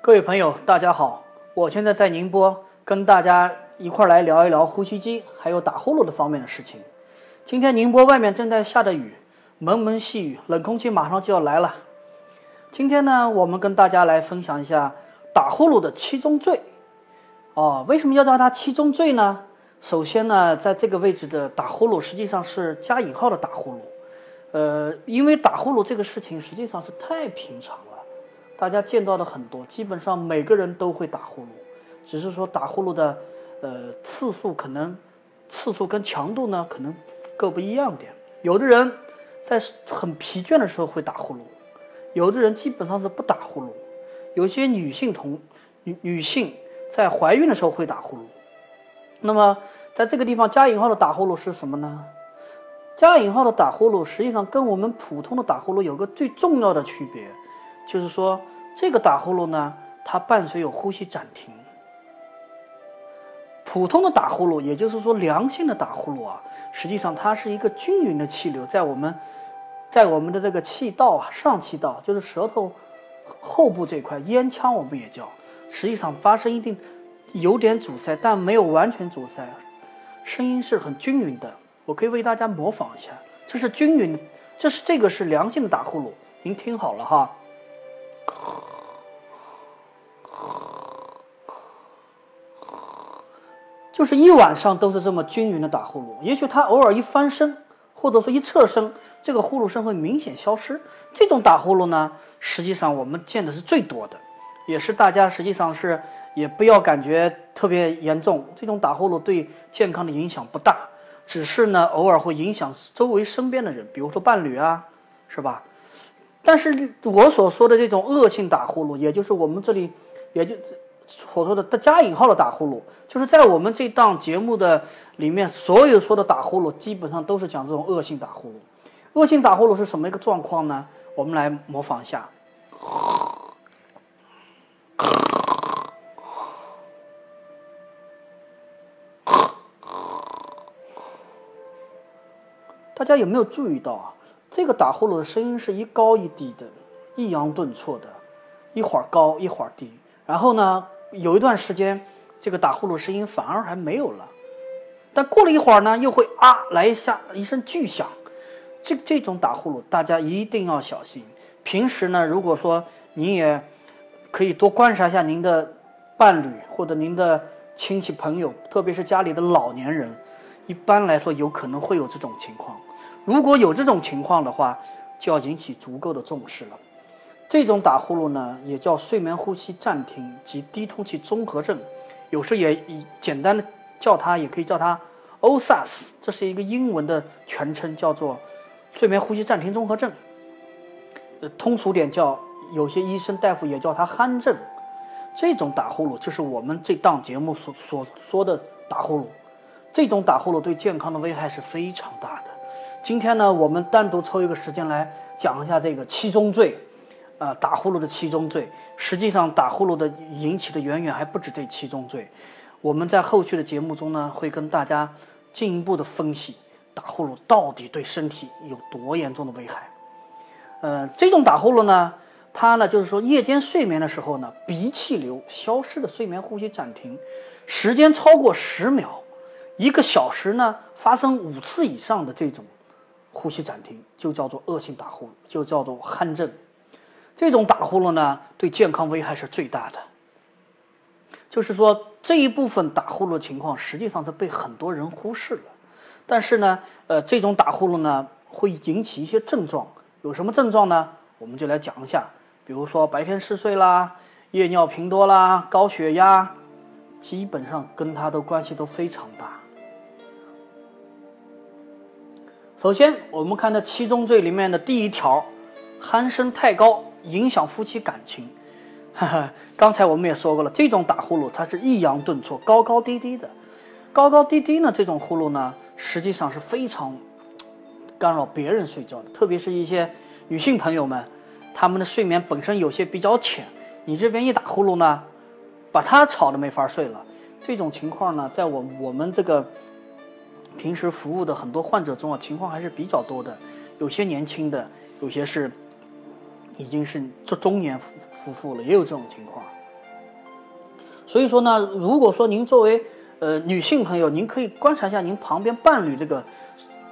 各位朋友，大家好，我现在在宁波，跟大家一块儿来聊一聊呼吸机还有打呼噜的方面的事情。今天宁波外面正在下着雨，蒙蒙细雨，冷空气马上就要来了。今天呢，我们跟大家来分享一下打呼噜的七宗罪。哦，为什么要叫它七宗罪呢？首先呢，在这个位置的打呼噜实际上是加引号的打呼噜。呃，因为打呼噜这个事情实际上是太平常，大家见到的很多，基本上每个人都会打呼噜，只是说打呼噜的呃次数可能次数跟强度呢可能各不一样点。有的人在很疲倦的时候会打呼噜，有的人基本上是不打呼噜。有些女性同女女性在怀孕的时候会打呼噜。那么在这个地方加引号的打呼噜是什么呢？加引号的打呼噜，实际上跟我们普通的打呼噜有个最重要的区别，就是说这个打呼噜呢，它伴随有呼吸暂停。普通的打呼噜，也就是说良性的打呼噜啊，实际上它是一个均匀的气流在我们，在我们的这个气道啊，上气道就是舌头后部这块咽腔，我们也叫，实际上发生一定有点阻塞，但没有完全阻塞，声音是很均匀的。我可以为大家模仿一下，这是均匀，这是这个是良性的打呼噜，您听好了哈，就是一晚上都是这么均匀的打呼噜，也许他偶尔一翻身，或者说一侧身，这个呼噜声会明显消失。这种打呼噜呢，实际上我们见的是最多的，也是大家实际上是也不要感觉特别严重，这种打呼噜对健康的影响不大。只是呢，偶尔会影响周围身边的人，比如说伴侣啊，是吧？但是我所说的这种恶性打呼噜，也就是我们这里，也就所说的加引号的打呼噜，就是在我们这档节目的里面，所有说的打呼噜，基本上都是讲这种恶性打呼噜。恶性打呼噜是什么一个状况呢？我们来模仿一下。大家有没有注意到啊？这个打呼噜的声音是一高一低的，抑扬顿挫的，一会儿高一会儿低。然后呢，有一段时间，这个打呼噜声音反而还没有了。但过了一会儿呢，又会啊来一下一声巨响。这这种打呼噜，大家一定要小心。平时呢，如果说您也可以多观察一下您的伴侣或者您的亲戚朋友，特别是家里的老年人，一般来说有可能会有这种情况。如果有这种情况的话，就要引起足够的重视了。这种打呼噜呢，也叫睡眠呼吸暂停及低通气综合症，有时也以简单的叫它，也可以叫它 OSAS，这是一个英文的全称，叫做睡眠呼吸暂停综合症。呃，通俗点叫，有些医生大夫也叫它鼾症。这种打呼噜就是我们这档节目所所说的打呼噜。这种打呼噜对健康的危害是非常大的。今天呢，我们单独抽一个时间来讲一下这个七宗罪，啊，打呼噜的七宗罪。实际上，打呼噜的引起的远远还不止这七宗罪。我们在后续的节目中呢，会跟大家进一步的分析打呼噜到底对身体有多严重的危害。呃，这种打呼噜呢，它呢就是说夜间睡眠的时候呢，鼻气流消失的睡眠呼吸暂停，时间超过十秒，一个小时呢发生五次以上的这种。呼吸暂停就叫做恶性打呼噜，就叫做鼾症。这种打呼噜呢，对健康危害是最大的。就是说，这一部分打呼噜情况实际上是被很多人忽视了。但是呢，呃，这种打呼噜呢，会引起一些症状。有什么症状呢？我们就来讲一下。比如说白天嗜睡啦，夜尿频多啦，高血压，基本上跟它的关系都非常大。首先，我们看这七宗罪里面的第一条，鼾声太高影响夫妻感情。哈哈，刚才我们也说过了，这种打呼噜它是抑扬顿挫、高高低低的。高高低低呢，这种呼噜呢，实际上是非常干扰别人睡觉的，特别是一些女性朋友们，她们的睡眠本身有些比较浅，你这边一打呼噜呢，把她吵得没法睡了。这种情况呢，在我我们这个。平时服务的很多患者中啊，情况还是比较多的，有些年轻的，有些是已经是中中年夫夫妇了，也有这种情况。所以说呢，如果说您作为呃女性朋友，您可以观察一下您旁边伴侣这个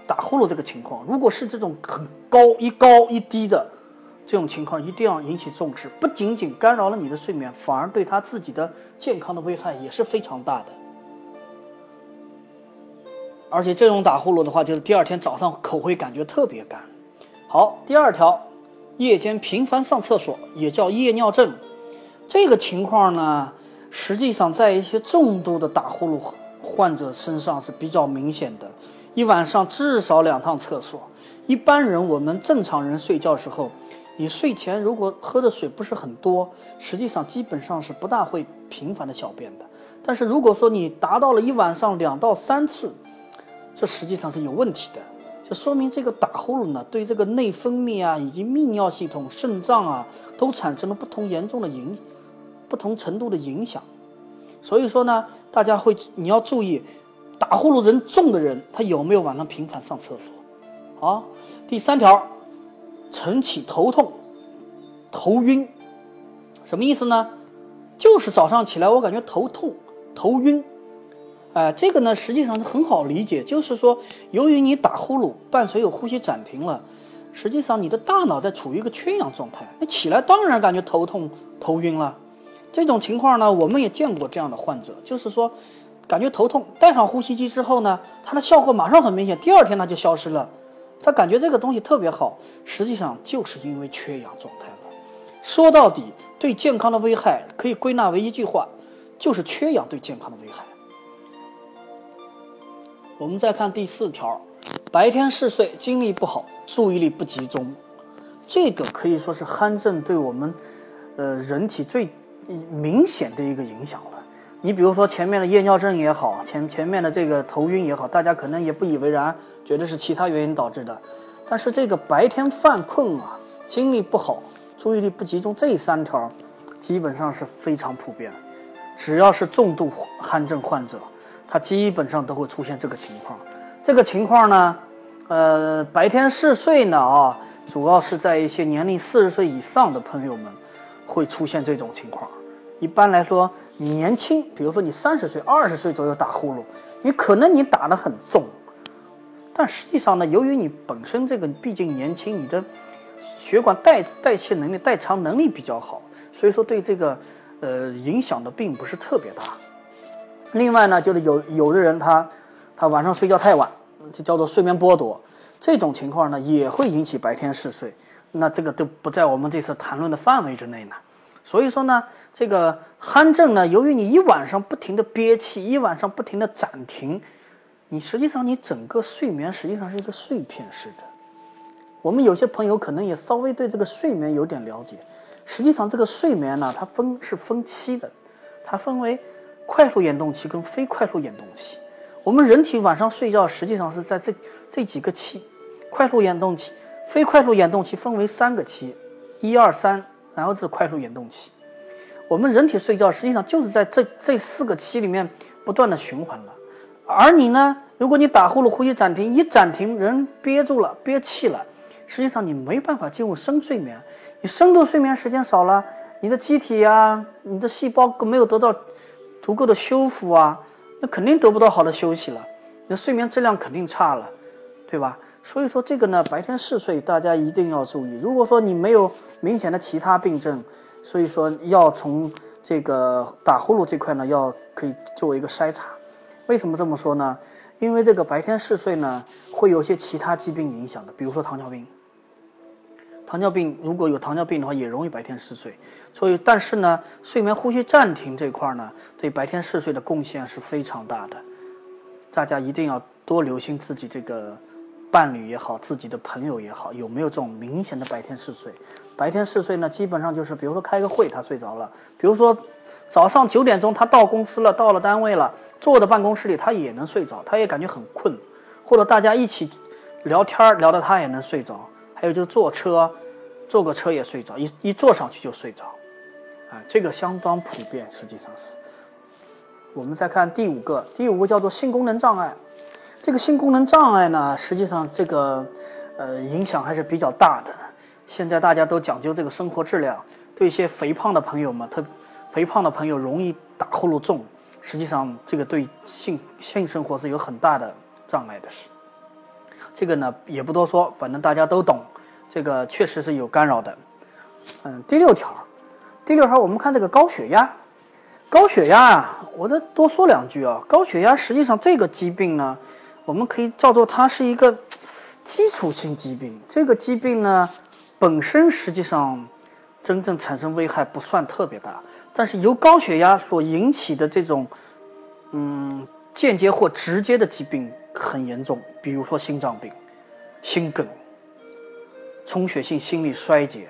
打呼噜这个情况。如果是这种很高一高一低的这种情况，一定要引起重视，不仅仅干扰了你的睡眠，反而对他自己的健康的危害也是非常大的。而且这种打呼噜的话，就是第二天早上口会感觉特别干。好，第二条，夜间频繁上厕所也叫夜尿症，这个情况呢，实际上在一些重度的打呼噜患者身上是比较明显的，一晚上至少两趟厕所。一般人，我们正常人睡觉时候，你睡前如果喝的水不是很多，实际上基本上是不大会频繁的小便的。但是如果说你达到了一晚上两到三次，这实际上是有问题的，这说明这个打呼噜呢，对这个内分泌啊，以及泌尿系统、肾脏啊，都产生了不同严重的影，不同程度的影响。所以说呢，大家会你要注意，打呼噜人重的人，他有没有晚上频繁上厕所？好，第三条，晨起头痛、头晕，什么意思呢？就是早上起来我感觉头痛、头晕。哎，这个呢，实际上是很好理解，就是说，由于你打呼噜伴随有呼吸暂停了，实际上你的大脑在处于一个缺氧状态，那起来当然感觉头痛、头晕了。这种情况呢，我们也见过这样的患者，就是说，感觉头痛，戴上呼吸机之后呢，它的效果马上很明显，第二天它就消失了，他感觉这个东西特别好，实际上就是因为缺氧状态了。说到底，对健康的危害可以归纳为一句话，就是缺氧对健康的危害。我们再看第四条，白天嗜睡，精力不好，注意力不集中，这个可以说是鼾症对我们，呃，人体最明显的一个影响了。你比如说前面的夜尿症也好，前前面的这个头晕也好，大家可能也不以为然，觉得是其他原因导致的。但是这个白天犯困啊，精力不好，注意力不集中，这三条基本上是非常普遍，只要是重度鼾症患者。它基本上都会出现这个情况，这个情况呢，呃，白天嗜睡呢啊，主要是在一些年龄四十岁以上的朋友们会出现这种情况。一般来说，你年轻，比如说你三十岁、二十岁左右打呼噜，你可能你打得很重，但实际上呢，由于你本身这个毕竟年轻，你的血管代代谢能力、代偿能力比较好，所以说对这个呃影响的并不是特别大。另外呢，就是有有的人他，他晚上睡觉太晚，就叫做睡眠剥夺，这种情况呢也会引起白天嗜睡，那这个都不在我们这次谈论的范围之内呢。所以说呢，这个鼾症呢，由于你一晚上不停的憋气，一晚上不停的暂停，你实际上你整个睡眠实际上是一个碎片式的。我们有些朋友可能也稍微对这个睡眠有点了解，实际上这个睡眠呢，它分是分期的，它分为。快速眼动期跟非快速眼动期，我们人体晚上睡觉实际上是在这这几个期，快速眼动期、非快速眼动期分为三个期，一二三，然后是快速眼动期。我们人体睡觉实际上就是在这这四个期里面不断的循环了。而你呢，如果你打呼噜、呼吸暂停，一暂停人憋住了、憋气了，实际上你没办法进入深睡眠，你深度睡眠时间少了，你的机体呀、你的细胞没有得到。足够的修复啊，那肯定得不到好的休息了，那睡眠质量肯定差了，对吧？所以说这个呢，白天嗜睡大家一定要注意。如果说你没有明显的其他病症，所以说要从这个打呼噜这块呢，要可以作为一个筛查。为什么这么说呢？因为这个白天嗜睡呢，会有些其他疾病影响的，比如说糖尿病。糖尿病如果有糖尿病的话，也容易白天嗜睡。所以，但是呢，睡眠呼吸暂停这块呢，对白天嗜睡的贡献是非常大的。大家一定要多留心自己这个伴侣也好，自己的朋友也好，有没有这种明显的白天嗜睡。白天嗜睡呢，基本上就是，比如说开个会他睡着了，比如说早上九点钟他到公司了，到了单位了，坐在办公室里他也能睡着，他也感觉很困，或者大家一起聊天聊得他也能睡着。还有就是坐车，坐个车也睡着，一一坐上去就睡着，啊，这个相当普遍，实际上是。我们再看第五个，第五个叫做性功能障碍。这个性功能障碍呢，实际上这个呃影响还是比较大的。现在大家都讲究这个生活质量，对一些肥胖的朋友们，特肥胖的朋友容易打呼噜重，实际上这个对性性生活是有很大的障碍的事。这个呢也不多说，反正大家都懂，这个确实是有干扰的。嗯，第六条，第六条我们看这个高血压，高血压啊，我再多说两句啊，高血压实际上这个疾病呢，我们可以叫做它是一个基础性疾病，这个疾病呢本身实际上。真正产生危害不算特别大，但是由高血压所引起的这种，嗯，间接或直接的疾病很严重，比如说心脏病、心梗、充血性心力衰竭，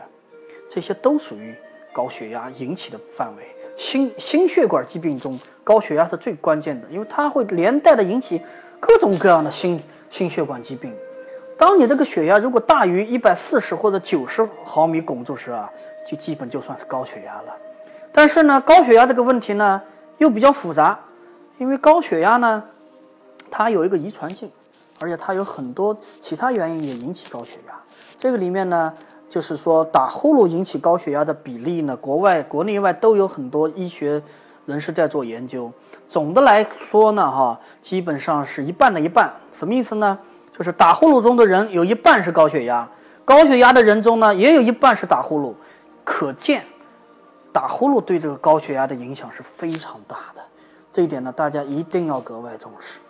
这些都属于高血压引起的范围。心心血管疾病中，高血压是最关键的，因为它会连带的引起各种各样的心心血管疾病。当你这个血压如果大于一百四十或者九十毫米汞柱时啊。就基本就算是高血压了，但是呢，高血压这个问题呢又比较复杂，因为高血压呢，它有一个遗传性，而且它有很多其他原因也引起高血压。这个里面呢，就是说打呼噜引起高血压的比例呢，国外国内外都有很多医学人士在做研究。总的来说呢，哈，基本上是一半的一半。什么意思呢？就是打呼噜中的人有一半是高血压，高血压的人中呢也有一半是打呼噜。可见，打呼噜对这个高血压的影响是非常大的，这一点呢，大家一定要格外重视。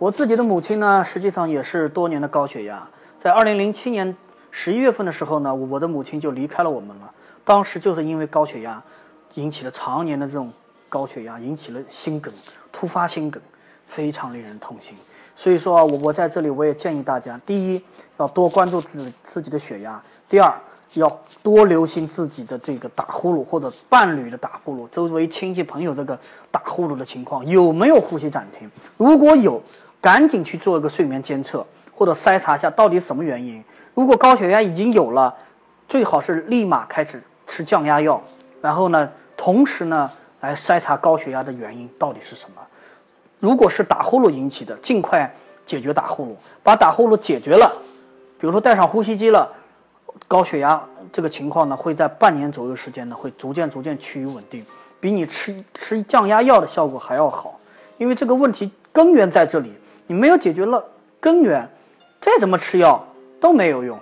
我自己的母亲呢，实际上也是多年的高血压，在二零零七年十一月份的时候呢，我的母亲就离开了我们了。当时就是因为高血压引起了常年的这种高血压，引起了心梗，突发心梗，非常令人痛心。所以说啊，我我在这里我也建议大家，第一要多关注自自己的血压。第二，要多留心自己的这个打呼噜或者伴侣的打呼噜，周围亲戚朋友这个打呼噜的情况有没有呼吸暂停？如果有，赶紧去做一个睡眠监测或者筛查一下到底什么原因。如果高血压已经有了，最好是立马开始吃降压药，然后呢，同时呢来筛查高血压的原因到底是什么。如果是打呼噜引起的，尽快解决打呼噜，把打呼噜解决了，比如说戴上呼吸机了。高血压这个情况呢，会在半年左右时间呢，会逐渐逐渐趋于稳定，比你吃吃降压药的效果还要好。因为这个问题根源在这里，你没有解决了根源，再怎么吃药都没有用，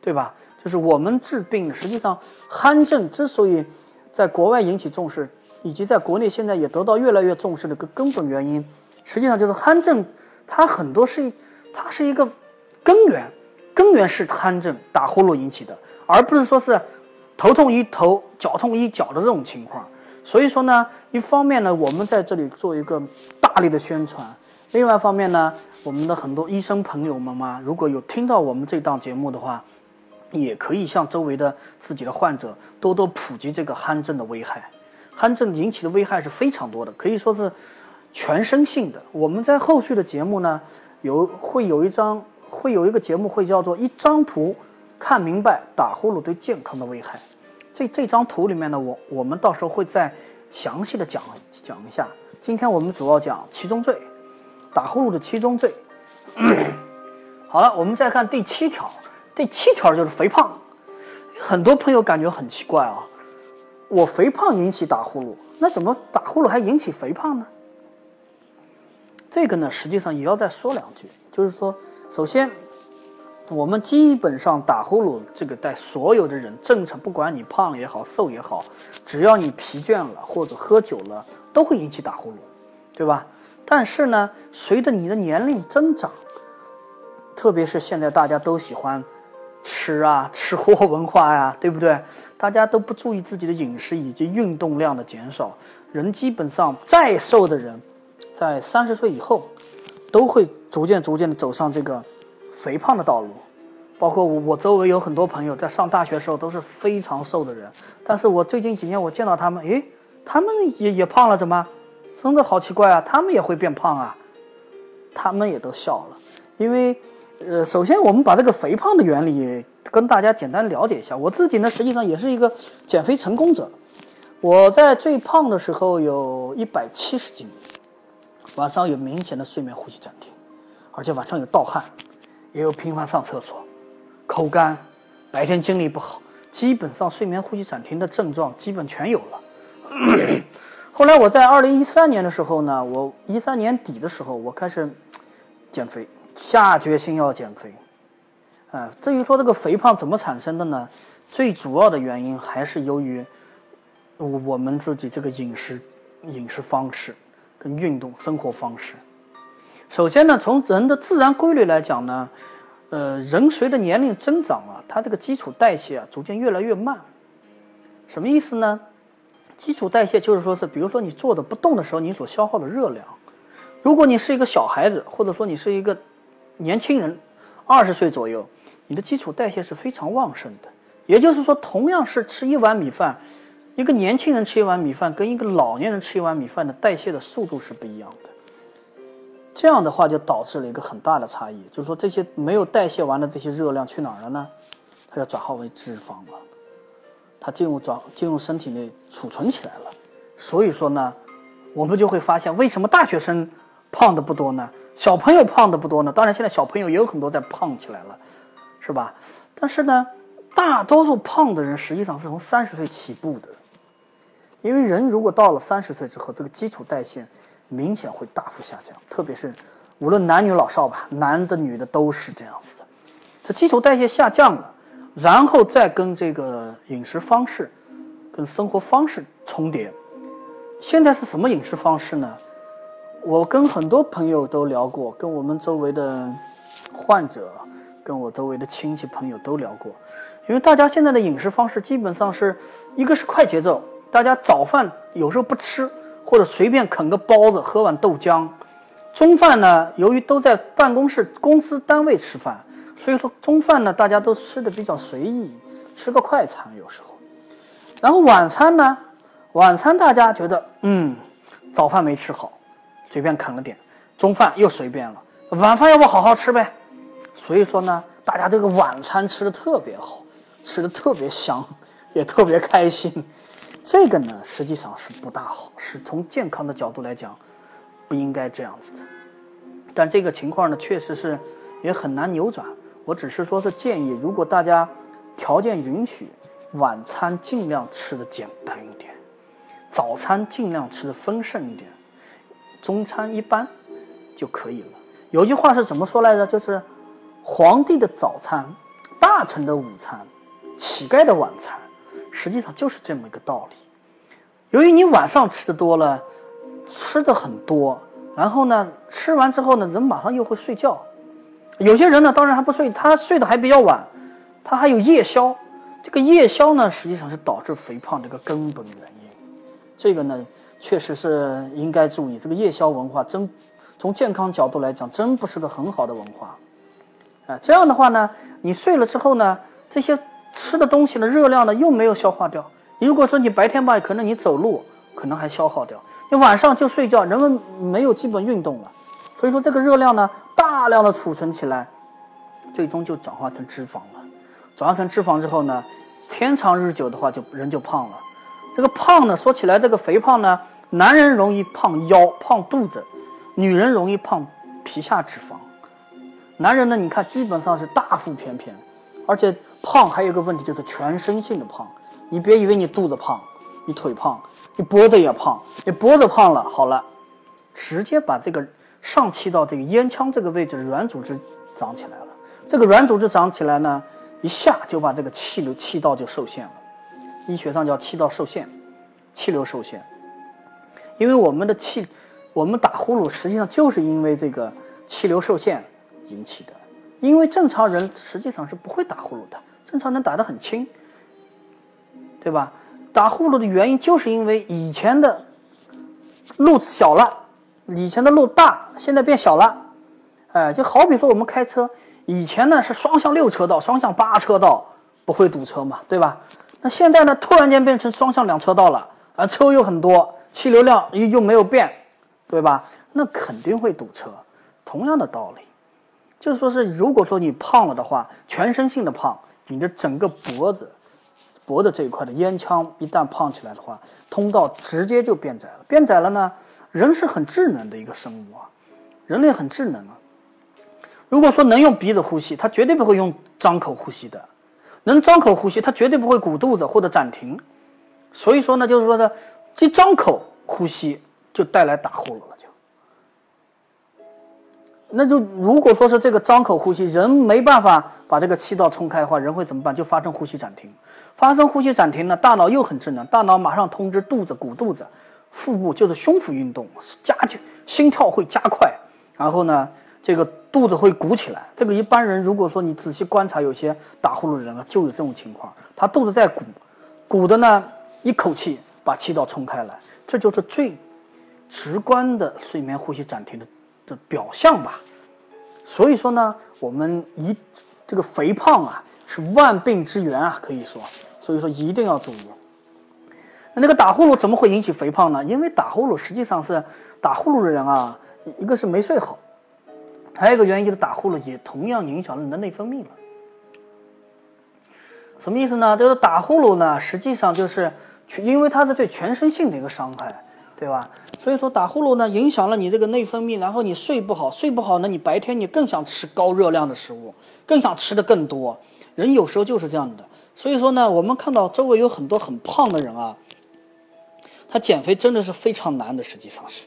对吧？就是我们治病，实际上鼾症之所以在国外引起重视，以及在国内现在也得到越来越重视的个根本原因，实际上就是鼾症，它很多是它是一个根源。根源是鼾症、打呼噜引起的，而不是说是头痛医头、脚痛医脚的这种情况。所以说呢，一方面呢，我们在这里做一个大力的宣传；另外一方面呢，我们的很多医生朋友们嘛，如果有听到我们这档节目的话，也可以向周围的自己的患者多多普及这个鼾症的危害。鼾症引起的危害是非常多的，可以说是全身性的。我们在后续的节目呢，有会有一张。会有一个节目，会叫做一张图看明白打呼噜对健康的危害。这这张图里面呢，我我们到时候会再详细的讲讲一下。今天我们主要讲七宗罪，打呼噜的七宗罪。好了，我们再看第七条，第七条就是肥胖。很多朋友感觉很奇怪啊，我肥胖引起打呼噜，那怎么打呼噜还引起肥胖呢？这个呢，实际上也要再说两句，就是说。首先，我们基本上打呼噜，这个在所有的人正常，不管你胖也好，瘦也好，只要你疲倦了或者喝酒了，都会引起打呼噜，对吧？但是呢，随着你的年龄增长，特别是现在大家都喜欢吃啊，吃货文化呀，对不对？大家都不注意自己的饮食以及运动量的减少，人基本上再瘦的人，在三十岁以后。都会逐渐逐渐的走上这个肥胖的道路，包括我我周围有很多朋友在上大学的时候都是非常瘦的人，但是我最近几年我见到他们，诶，他们也也胖了，怎么？真的好奇怪啊，他们也会变胖啊，他们也都笑了，因为，呃，首先我们把这个肥胖的原理跟大家简单了解一下。我自己呢，实际上也是一个减肥成功者，我在最胖的时候有一百七十斤。晚上有明显的睡眠呼吸暂停，而且晚上有盗汗，也有频繁上厕所，口干，白天精力不好，基本上睡眠呼吸暂停的症状基本全有了。后来我在二零一三年的时候呢，我一三年底的时候，我开始减肥，下决心要减肥。啊，至于说这个肥胖怎么产生的呢？最主要的原因还是由于我们自己这个饮食、饮食方式跟运动生活方式。首先呢，从人的自然规律来讲呢，呃，人随着年龄增长啊，他这个基础代谢啊逐渐越来越慢。什么意思呢？基础代谢就是说是，比如说你坐着不动的时候，你所消耗的热量。如果你是一个小孩子，或者说你是一个年轻人，二十岁左右。你的基础代谢是非常旺盛的，也就是说，同样是吃一碗米饭，一个年轻人吃一碗米饭跟一个老年人吃一碗米饭的代谢的速度是不一样的。这样的话就导致了一个很大的差异，就是说这些没有代谢完的这些热量去哪儿了呢？它要转化为脂肪了，它进入转进入身体内储存起来了。所以说呢，我们就会发现为什么大学生胖的不多呢？小朋友胖的不多呢？当然，现在小朋友也有很多在胖起来了。是吧？但是呢，大多数胖的人实际上是从三十岁起步的，因为人如果到了三十岁之后，这个基础代谢明显会大幅下降，特别是无论男女老少吧，男的女的都是这样子的。这基础代谢下降了，然后再跟这个饮食方式、跟生活方式重叠。现在是什么饮食方式呢？我跟很多朋友都聊过，跟我们周围的患者。跟我周围的亲戚朋友都聊过，因为大家现在的饮食方式基本上是一个是快节奏，大家早饭有时候不吃，或者随便啃个包子，喝碗豆浆。中饭呢，由于都在办公室、公司单位吃饭，所以说中饭呢，大家都吃的比较随意，吃个快餐有时候。然后晚餐呢，晚餐大家觉得嗯，早饭没吃好，随便啃了点，中饭又随便了，晚饭要不好好吃呗。所以说呢，大家这个晚餐吃的特别好，吃的特别香，也特别开心。这个呢，实际上是不大好，是从健康的角度来讲，不应该这样子的。但这个情况呢，确实是也很难扭转。我只是说是建议，如果大家条件允许，晚餐尽量吃的简单一点，早餐尽量吃的丰盛一点，中餐一般就可以了。有句话是怎么说来着？就是。皇帝的早餐，大臣的午餐，乞丐的晚餐，实际上就是这么一个道理。由于你晚上吃的多了，吃的很多，然后呢，吃完之后呢，人马上又会睡觉。有些人呢，当然还不睡，他睡得还比较晚，他还有夜宵。这个夜宵呢，实际上是导致肥胖这个根本原因。这个呢，确实是应该注意。这个夜宵文化真，从健康角度来讲，真不是个很好的文化。啊，这样的话呢，你睡了之后呢，这些吃的东西的热量呢又没有消化掉。如果说你白天吧，可能你走路可能还消耗掉，你晚上就睡觉，人们没有基本运动了，所以说这个热量呢大量的储存起来，最终就转化成脂肪了。转化成脂肪之后呢，天长日久的话，就人就胖了。这个胖呢，说起来这个肥胖呢，男人容易胖腰、胖肚子，女人容易胖皮下脂肪。男人呢？你看，基本上是大腹便便，而且胖还有一个问题，就是全身性的胖。你别以为你肚子胖，你腿胖，你脖子也胖。你脖子胖了，好了，直接把这个上气道这个咽腔这个位置的软组织长起来了。这个软组织长起来呢，一下就把这个气流气道就受限了。医学上叫气道受限，气流受限。因为我们的气，我们打呼噜实际上就是因为这个气流受限。引起的，因为正常人实际上是不会打呼噜的，正常人打得很轻，对吧？打呼噜的原因就是因为以前的路小了，以前的路大，现在变小了，哎，就好比说我们开车，以前呢是双向六车道、双向八车道，不会堵车嘛，对吧？那现在呢，突然间变成双向两车道了，啊，车又很多，气流量又又没有变，对吧？那肯定会堵车，同样的道理。就是说，是如果说你胖了的话，全身性的胖，你的整个脖子、脖子这一块的烟枪一旦胖起来的话，通道直接就变窄了。变窄了呢，人是很智能的一个生物啊，人类很智能啊。如果说能用鼻子呼吸，他绝对不会用张口呼吸的。能张口呼吸，它绝对不会鼓肚子或者暂停。所以说呢，就是说呢，一张口呼吸就带来打呼噜了，就。那就如果说是这个张口呼吸，人没办法把这个气道冲开的话，人会怎么办？就发生呼吸暂停。发生呼吸暂停呢，大脑又很智能，大脑马上通知肚子鼓肚子，腹部就是胸腹运动加紧，心跳会加快，然后呢，这个肚子会鼓起来。这个一般人如果说你仔细观察，有些打呼噜的人啊，就有这种情况，他肚子在鼓，鼓的呢，一口气把气道冲开来，这就是最直观的睡眠呼吸暂停的。的表象吧，所以说呢，我们一这个肥胖啊是万病之源啊，可以说，所以说一定要注意。那个打呼噜怎么会引起肥胖呢？因为打呼噜实际上是打呼噜的人啊，一个是没睡好，还有一个原因就是打呼噜也同样影响了你的内分泌了。什么意思呢？就是打呼噜呢，实际上就是因为它是对全身性的一个伤害。对吧？所以说打呼噜呢，影响了你这个内分泌，然后你睡不好，睡不好呢，你白天你更想吃高热量的食物，更想吃的更多。人有时候就是这样的。所以说呢，我们看到周围有很多很胖的人啊，他减肥真的是非常难的。实际上是，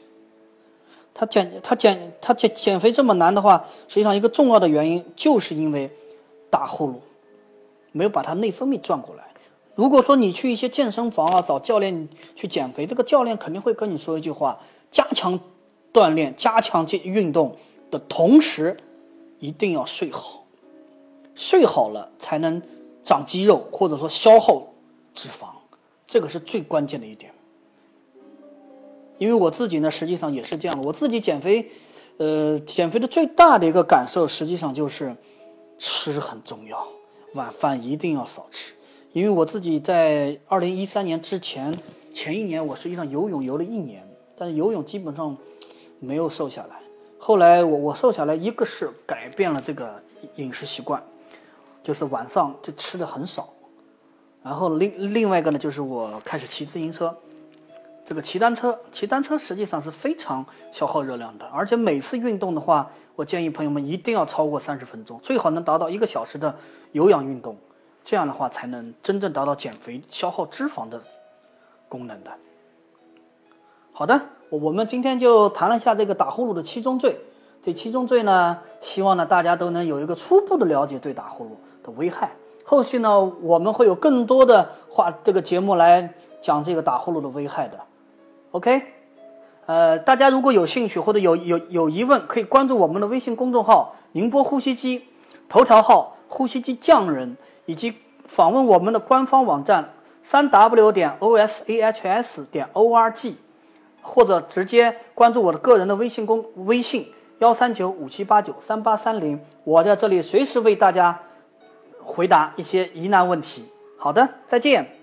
他减他减他减减肥这么难的话，实际上一个重要的原因就是因为打呼噜没有把他内分泌转过来。如果说你去一些健身房啊，找教练去减肥，这个教练肯定会跟你说一句话：加强锻炼，加强运运动的同时，一定要睡好，睡好了才能长肌肉或者说消耗脂肪，这个是最关键的一点。因为我自己呢，实际上也是这样的，我自己减肥，呃，减肥的最大的一个感受，实际上就是吃很重要，晚饭一定要少吃。因为我自己在二零一三年之前前一年，我实际上游泳游了一年，但是游泳基本上没有瘦下来。后来我我瘦下来，一个是改变了这个饮食习惯，就是晚上就吃的很少。然后另另外一个呢，就是我开始骑自行车，这个骑单车，骑单车实际上是非常消耗热量的，而且每次运动的话，我建议朋友们一定要超过三十分钟，最好能达到一个小时的有氧运动。这样的话才能真正达到减肥、消耗脂肪的功能的。好的，我们今天就谈了一下这个打呼噜的七宗罪。这七宗罪呢，希望呢大家都能有一个初步的了解对打呼噜的危害。后续呢，我们会有更多的话这个节目来讲这个打呼噜的危害的。OK，呃，大家如果有兴趣或者有有有疑问，可以关注我们的微信公众号“宁波呼吸机”，头条号“呼吸机匠人”。以及访问我们的官方网站三 w 点 o s a h s 点 o r g，或者直接关注我的个人的微信公微信幺三九五七八九三八三零，我在这里随时为大家回答一些疑难问题。好的，再见。